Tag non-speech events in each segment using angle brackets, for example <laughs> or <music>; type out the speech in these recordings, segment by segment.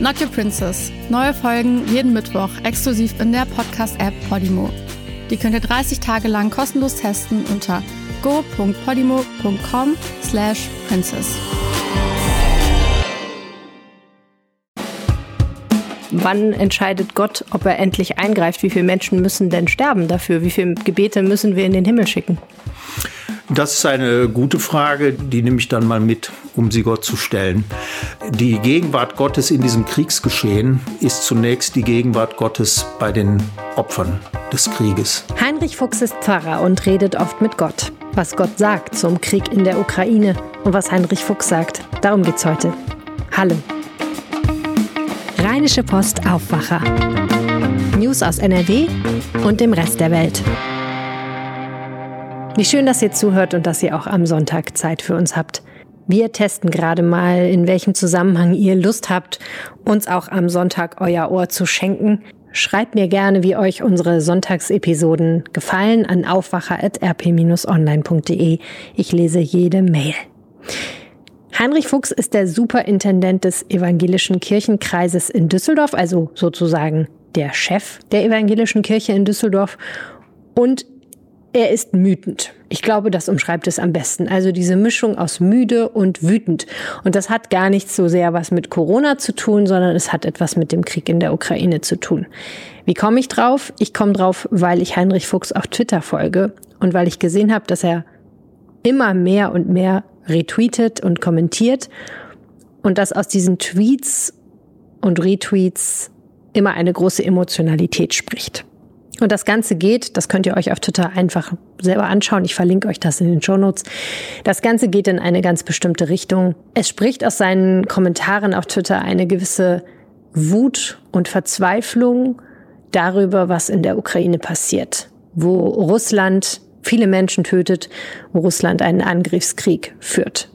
Not Your Princess. Neue Folgen jeden Mittwoch exklusiv in der Podcast-App Podimo. Die könnt ihr 30 Tage lang kostenlos testen unter go.podimo.com slash princess. Wann entscheidet Gott, ob er endlich eingreift? Wie viele Menschen müssen denn sterben dafür? Wie viele Gebete müssen wir in den Himmel schicken? Das ist eine gute Frage, die nehme ich dann mal mit, um sie Gott zu stellen. Die Gegenwart Gottes in diesem Kriegsgeschehen ist zunächst die Gegenwart Gottes bei den Opfern des Krieges. Heinrich Fuchs ist Pfarrer und redet oft mit Gott. Was Gott sagt zum Krieg in der Ukraine und was Heinrich Fuchs sagt, darum geht's heute. Hallo. Rheinische Post Aufwacher. News aus NRW und dem Rest der Welt. Wie schön, dass ihr zuhört und dass ihr auch am Sonntag Zeit für uns habt. Wir testen gerade mal, in welchem Zusammenhang ihr Lust habt, uns auch am Sonntag euer Ohr zu schenken. Schreibt mir gerne, wie euch unsere Sonntagsepisoden gefallen an aufwacher.rp-online.de. Ich lese jede Mail. Heinrich Fuchs ist der Superintendent des evangelischen Kirchenkreises in Düsseldorf, also sozusagen der Chef der evangelischen Kirche in Düsseldorf. Und er ist wütend. Ich glaube, das umschreibt es am besten. Also diese Mischung aus müde und wütend. Und das hat gar nicht so sehr was mit Corona zu tun, sondern es hat etwas mit dem Krieg in der Ukraine zu tun. Wie komme ich drauf? Ich komme drauf, weil ich Heinrich Fuchs auf Twitter folge und weil ich gesehen habe, dass er immer mehr und mehr retweetet und kommentiert und dass aus diesen Tweets und Retweets immer eine große Emotionalität spricht. Und das Ganze geht, das könnt ihr euch auf Twitter einfach selber anschauen. Ich verlinke euch das in den Show Notes. Das Ganze geht in eine ganz bestimmte Richtung. Es spricht aus seinen Kommentaren auf Twitter eine gewisse Wut und Verzweiflung darüber, was in der Ukraine passiert, wo Russland viele Menschen tötet, wo Russland einen Angriffskrieg führt.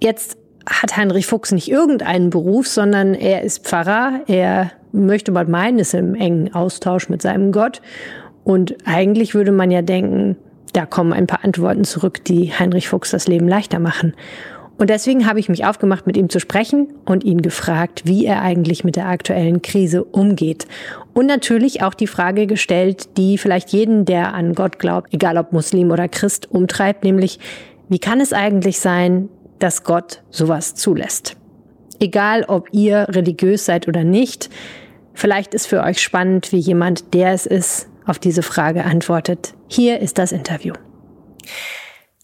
Jetzt hat Heinrich Fuchs nicht irgendeinen Beruf, sondern er ist Pfarrer, er möchte man meinen, ist im engen Austausch mit seinem Gott. Und eigentlich würde man ja denken, da kommen ein paar Antworten zurück, die Heinrich Fuchs das Leben leichter machen. Und deswegen habe ich mich aufgemacht, mit ihm zu sprechen und ihn gefragt, wie er eigentlich mit der aktuellen Krise umgeht. Und natürlich auch die Frage gestellt, die vielleicht jeden, der an Gott glaubt, egal ob Muslim oder Christ, umtreibt, nämlich, wie kann es eigentlich sein, dass Gott sowas zulässt? Egal, ob ihr religiös seid oder nicht, vielleicht ist für euch spannend, wie jemand, der es ist, auf diese Frage antwortet. Hier ist das Interview.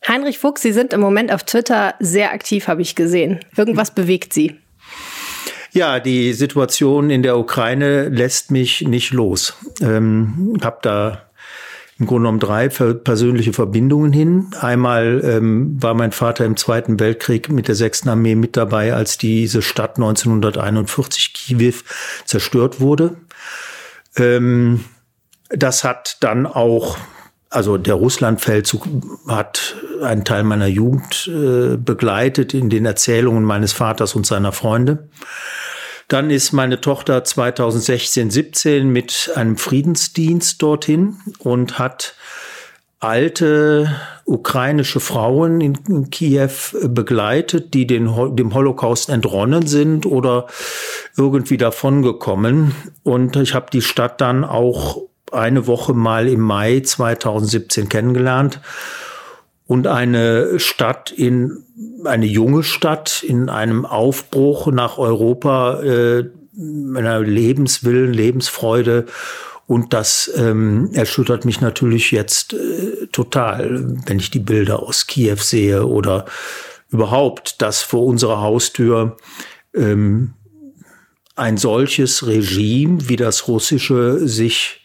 Heinrich Fuchs, Sie sind im Moment auf Twitter sehr aktiv, habe ich gesehen. Irgendwas bewegt Sie. Ja, die Situation in der Ukraine lässt mich nicht los. Ähm, habe da im Grunde genommen drei persönliche Verbindungen hin. Einmal ähm, war mein Vater im Zweiten Weltkrieg mit der 6. Armee mit dabei, als diese Stadt 1941 Kiew zerstört wurde. Ähm, das hat dann auch, also der Russlandfeldzug hat einen Teil meiner Jugend äh, begleitet in den Erzählungen meines Vaters und seiner Freunde. Dann ist meine Tochter 2016, 17 mit einem Friedensdienst dorthin und hat alte ukrainische Frauen in Kiew begleitet, die den, dem Holocaust entronnen sind oder irgendwie davongekommen. Und ich habe die Stadt dann auch eine Woche mal im Mai 2017 kennengelernt und eine Stadt in eine junge Stadt in einem Aufbruch nach Europa, äh, einer Lebenswillen, Lebensfreude und das ähm, erschüttert mich natürlich jetzt äh, total, wenn ich die Bilder aus Kiew sehe oder überhaupt, dass vor unserer Haustür ähm, ein solches Regime wie das russische sich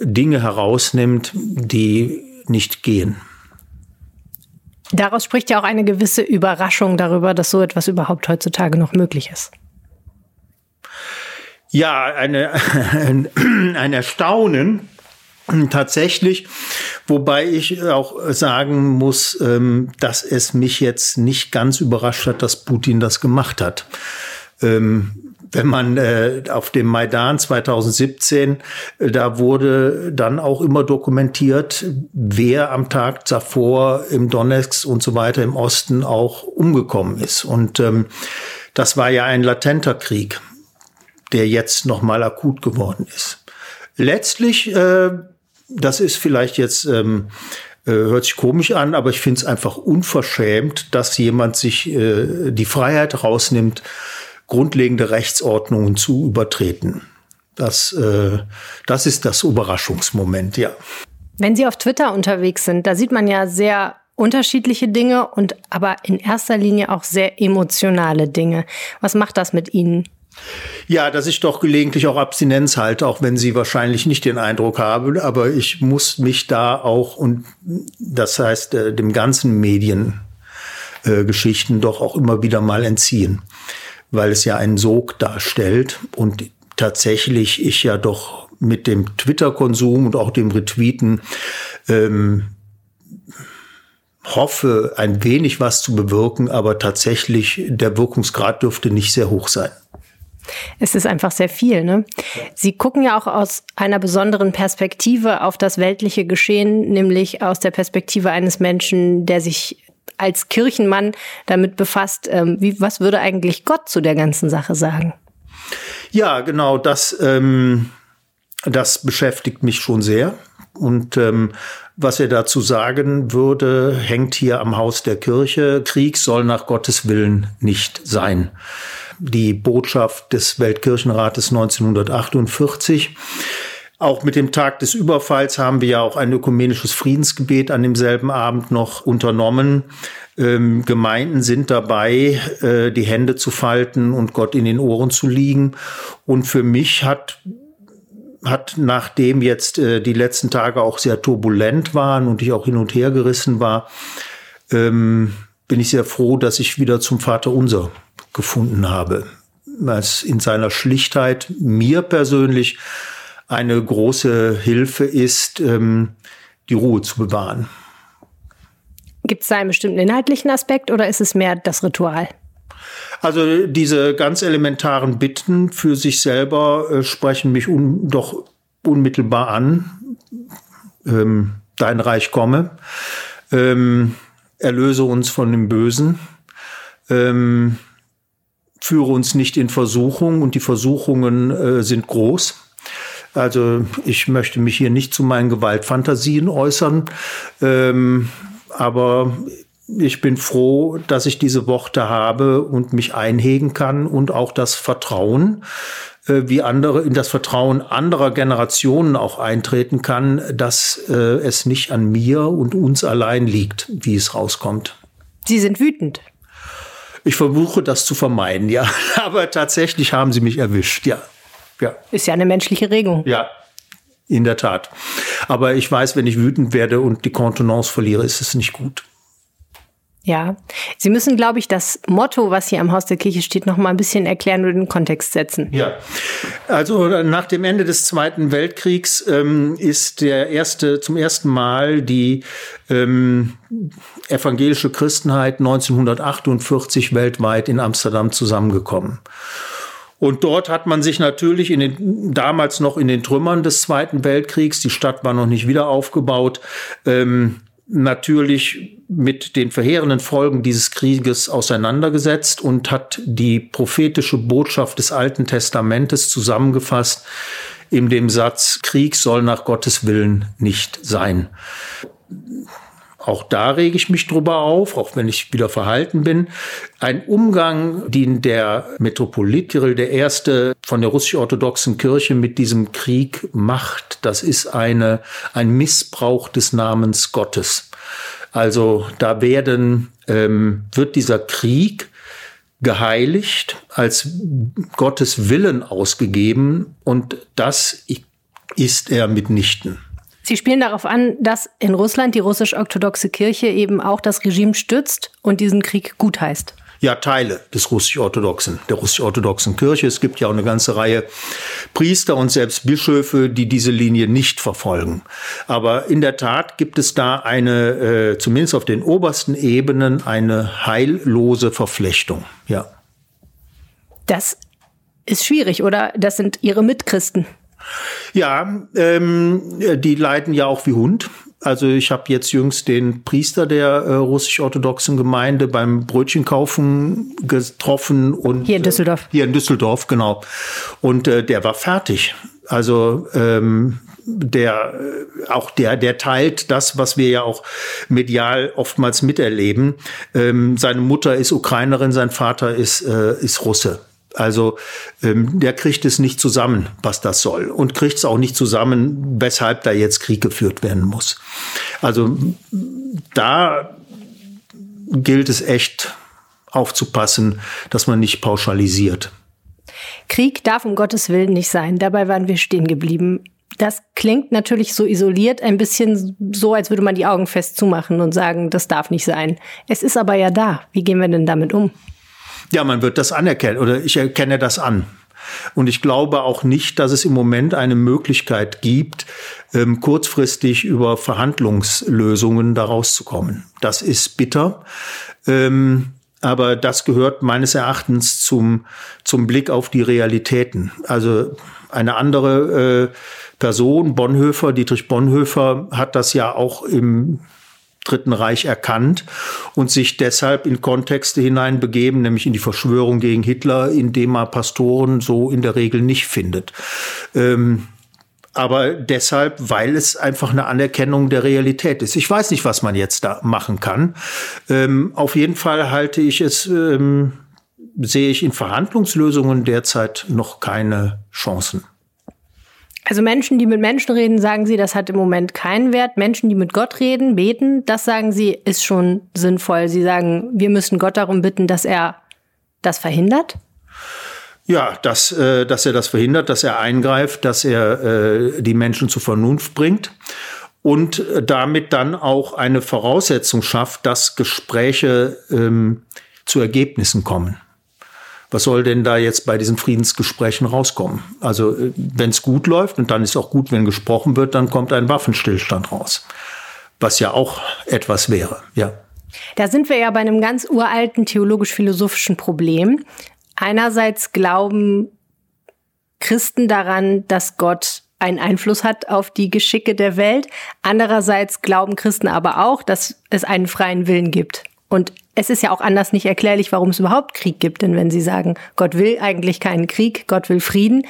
Dinge herausnimmt, die nicht gehen. Daraus spricht ja auch eine gewisse Überraschung darüber, dass so etwas überhaupt heutzutage noch möglich ist. Ja, eine, ein, ein Erstaunen tatsächlich, wobei ich auch sagen muss, ähm, dass es mich jetzt nicht ganz überrascht hat, dass Putin das gemacht hat. Ähm, wenn man äh, auf dem Maidan 2017, äh, da wurde dann auch immer dokumentiert, wer am Tag davor im Donetsk und so weiter im Osten auch umgekommen ist. Und ähm, das war ja ein latenter Krieg, der jetzt nochmal akut geworden ist. Letztlich, äh, das ist vielleicht jetzt ähm, äh, hört sich komisch an, aber ich finde es einfach unverschämt, dass jemand sich äh, die Freiheit rausnimmt, grundlegende Rechtsordnungen zu übertreten. Das, äh, das ist das Überraschungsmoment, ja. Wenn Sie auf Twitter unterwegs sind, da sieht man ja sehr unterschiedliche Dinge und aber in erster Linie auch sehr emotionale Dinge. Was macht das mit Ihnen? Ja, dass ich doch gelegentlich auch Abstinenz halte, auch wenn Sie wahrscheinlich nicht den Eindruck haben. Aber ich muss mich da auch und das heißt äh, dem ganzen Mediengeschichten äh, doch auch immer wieder mal entziehen weil es ja einen Sog darstellt und tatsächlich ich ja doch mit dem Twitter-Konsum und auch dem Retweeten ähm, hoffe, ein wenig was zu bewirken, aber tatsächlich der Wirkungsgrad dürfte nicht sehr hoch sein. Es ist einfach sehr viel. Ne? Sie gucken ja auch aus einer besonderen Perspektive auf das weltliche Geschehen, nämlich aus der Perspektive eines Menschen, der sich als Kirchenmann damit befasst, ähm, wie, was würde eigentlich Gott zu der ganzen Sache sagen? Ja, genau, das, ähm, das beschäftigt mich schon sehr. Und ähm, was er dazu sagen würde, hängt hier am Haus der Kirche. Krieg soll nach Gottes Willen nicht sein. Die Botschaft des Weltkirchenrates 1948. Auch mit dem Tag des Überfalls haben wir ja auch ein ökumenisches Friedensgebet an demselben Abend noch unternommen. Ähm, Gemeinden sind dabei, äh, die Hände zu falten und Gott in den Ohren zu liegen. Und für mich hat hat nachdem jetzt äh, die letzten Tage auch sehr turbulent waren und ich auch hin und her gerissen war, ähm, bin ich sehr froh, dass ich wieder zum Vater Unser gefunden habe. Was in seiner Schlichtheit mir persönlich eine große Hilfe ist, ähm, die Ruhe zu bewahren. Gibt es da einen bestimmten inhaltlichen Aspekt oder ist es mehr das Ritual? Also diese ganz elementaren Bitten für sich selber äh, sprechen mich un doch unmittelbar an. Ähm, Dein Reich komme. Ähm, erlöse uns von dem Bösen. Ähm, führe uns nicht in Versuchung und die Versuchungen äh, sind groß. Also ich möchte mich hier nicht zu meinen Gewaltfantasien äußern, ähm, aber ich bin froh, dass ich diese Worte habe und mich einhegen kann und auch das Vertrauen, äh, wie andere, in das Vertrauen anderer Generationen auch eintreten kann, dass äh, es nicht an mir und uns allein liegt, wie es rauskommt. Sie sind wütend. Ich versuche das zu vermeiden, ja. <laughs> Aber tatsächlich haben sie mich erwischt, ja. Ja. Ist ja eine menschliche Regung. Ja, in der Tat. Aber ich weiß, wenn ich wütend werde und die Kontenance verliere, ist es nicht gut. Ja, Sie müssen, glaube ich, das Motto, was hier am Haus der Kirche steht, noch mal ein bisschen erklären und den Kontext setzen. Ja, also nach dem Ende des Zweiten Weltkriegs ähm, ist der erste zum ersten Mal die ähm, evangelische Christenheit 1948 weltweit in Amsterdam zusammengekommen. Und dort hat man sich natürlich in den, damals noch in den Trümmern des Zweiten Weltkriegs, die Stadt war noch nicht wieder aufgebaut, ähm, natürlich mit den verheerenden Folgen dieses Krieges auseinandergesetzt und hat die prophetische Botschaft des Alten Testamentes zusammengefasst in dem Satz, Krieg soll nach Gottes Willen nicht sein. Auch da rege ich mich drüber auf, auch wenn ich wieder verhalten bin. Ein Umgang, den der Metropolit Kirill I. von der russisch-orthodoxen Kirche mit diesem Krieg macht, das ist eine, ein Missbrauch des Namens Gottes. Also da werden, ähm, wird dieser Krieg geheiligt, als Gottes Willen ausgegeben und das ist er mitnichten. Sie spielen darauf an, dass in Russland die russisch-orthodoxe Kirche eben auch das Regime stützt und diesen Krieg gutheißt. Ja, Teile des russisch-orthodoxen, der russisch-orthodoxen Kirche. Es gibt ja auch eine ganze Reihe Priester und selbst Bischöfe, die diese Linie nicht verfolgen. Aber in der Tat gibt es da eine, äh, zumindest auf den obersten Ebenen, eine heillose Verflechtung. Ja. Das ist schwierig, oder? Das sind Ihre Mitchristen. Ja, ähm, die leiden ja auch wie Hund. Also ich habe jetzt jüngst den Priester der äh, russisch-orthodoxen Gemeinde beim Brötchenkaufen getroffen und hier in Düsseldorf. Äh, hier in Düsseldorf, genau. Und äh, der war fertig. Also ähm, der äh, auch der der teilt das, was wir ja auch medial oftmals miterleben. Ähm, seine Mutter ist Ukrainerin, sein Vater ist äh, ist Russe. Also ähm, der kriegt es nicht zusammen, was das soll. Und kriegt es auch nicht zusammen, weshalb da jetzt Krieg geführt werden muss. Also da gilt es echt aufzupassen, dass man nicht pauschalisiert. Krieg darf um Gottes Willen nicht sein. Dabei waren wir stehen geblieben. Das klingt natürlich so isoliert, ein bisschen so, als würde man die Augen fest zumachen und sagen, das darf nicht sein. Es ist aber ja da. Wie gehen wir denn damit um? Ja, man wird das anerkennen oder ich erkenne das an. Und ich glaube auch nicht, dass es im Moment eine Möglichkeit gibt, ähm, kurzfristig über Verhandlungslösungen daraus zu kommen. Das ist bitter. Ähm, aber das gehört meines Erachtens zum, zum Blick auf die Realitäten. Also eine andere äh, Person, Bonhoeffer, Dietrich Bonhoeffer, hat das ja auch im Dritten Reich erkannt und sich deshalb in Kontexte hineinbegeben, nämlich in die Verschwörung gegen Hitler, in dem er Pastoren so in der Regel nicht findet. Ähm, aber deshalb, weil es einfach eine Anerkennung der Realität ist. Ich weiß nicht, was man jetzt da machen kann. Ähm, auf jeden Fall halte ich es, ähm, sehe ich in Verhandlungslösungen derzeit noch keine Chancen. Also Menschen, die mit Menschen reden, sagen sie, das hat im Moment keinen Wert. Menschen, die mit Gott reden, beten, das sagen sie, ist schon sinnvoll. Sie sagen, wir müssen Gott darum bitten, dass er das verhindert. Ja, dass, äh, dass er das verhindert, dass er eingreift, dass er äh, die Menschen zur Vernunft bringt und damit dann auch eine Voraussetzung schafft, dass Gespräche ähm, zu Ergebnissen kommen was soll denn da jetzt bei diesen Friedensgesprächen rauskommen? Also äh, wenn es gut läuft und dann ist auch gut, wenn gesprochen wird, dann kommt ein Waffenstillstand raus, was ja auch etwas wäre, ja. Da sind wir ja bei einem ganz uralten theologisch-philosophischen Problem. Einerseits glauben Christen daran, dass Gott einen Einfluss hat auf die Geschicke der Welt. Andererseits glauben Christen aber auch, dass es einen freien Willen gibt. Und es ist ja auch anders nicht erklärlich, warum es überhaupt Krieg gibt. Denn wenn Sie sagen, Gott will eigentlich keinen Krieg, Gott will Frieden,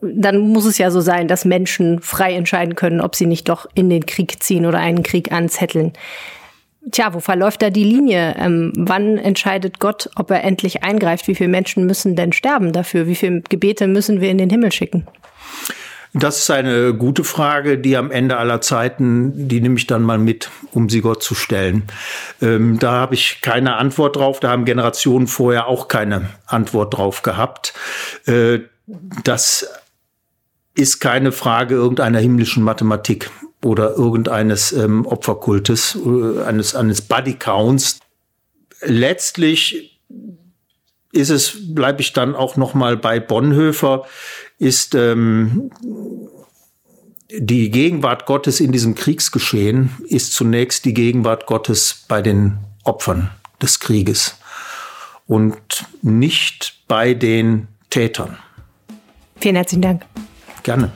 dann muss es ja so sein, dass Menschen frei entscheiden können, ob sie nicht doch in den Krieg ziehen oder einen Krieg anzetteln. Tja, wo verläuft da die Linie? Ähm, wann entscheidet Gott, ob er endlich eingreift? Wie viele Menschen müssen denn sterben dafür? Wie viele Gebete müssen wir in den Himmel schicken? Das ist eine gute Frage, die am Ende aller Zeiten, die nehme ich dann mal mit, um sie Gott zu stellen. Ähm, da habe ich keine Antwort drauf. Da haben Generationen vorher auch keine Antwort drauf gehabt. Äh, das ist keine Frage irgendeiner himmlischen Mathematik oder irgendeines ähm, Opferkultes, äh, eines, eines Bodycounts. Letztlich ist es, bleibe ich dann auch noch mal bei Bonhoeffer, ist ähm, die Gegenwart Gottes in diesem Kriegsgeschehen ist zunächst die Gegenwart Gottes bei den Opfern des Krieges und nicht bei den Tätern. Vielen herzlichen Dank. Gerne.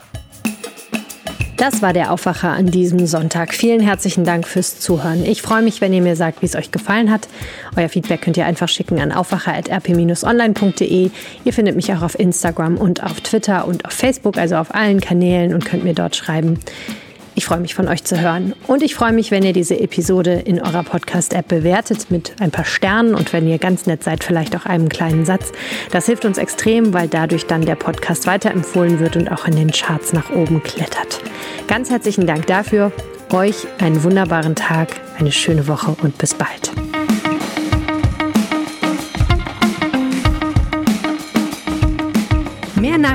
Das war der Aufwacher an diesem Sonntag. Vielen herzlichen Dank fürs Zuhören. Ich freue mich, wenn ihr mir sagt, wie es euch gefallen hat. Euer Feedback könnt ihr einfach schicken an aufwacher.rp-online.de. Ihr findet mich auch auf Instagram und auf Twitter und auf Facebook, also auf allen Kanälen und könnt mir dort schreiben. Ich freue mich von euch zu hören. Und ich freue mich, wenn ihr diese Episode in eurer Podcast-App bewertet mit ein paar Sternen und wenn ihr ganz nett seid, vielleicht auch einem kleinen Satz. Das hilft uns extrem, weil dadurch dann der Podcast weiterempfohlen wird und auch in den Charts nach oben klettert. Ganz herzlichen Dank dafür. Euch einen wunderbaren Tag, eine schöne Woche und bis bald.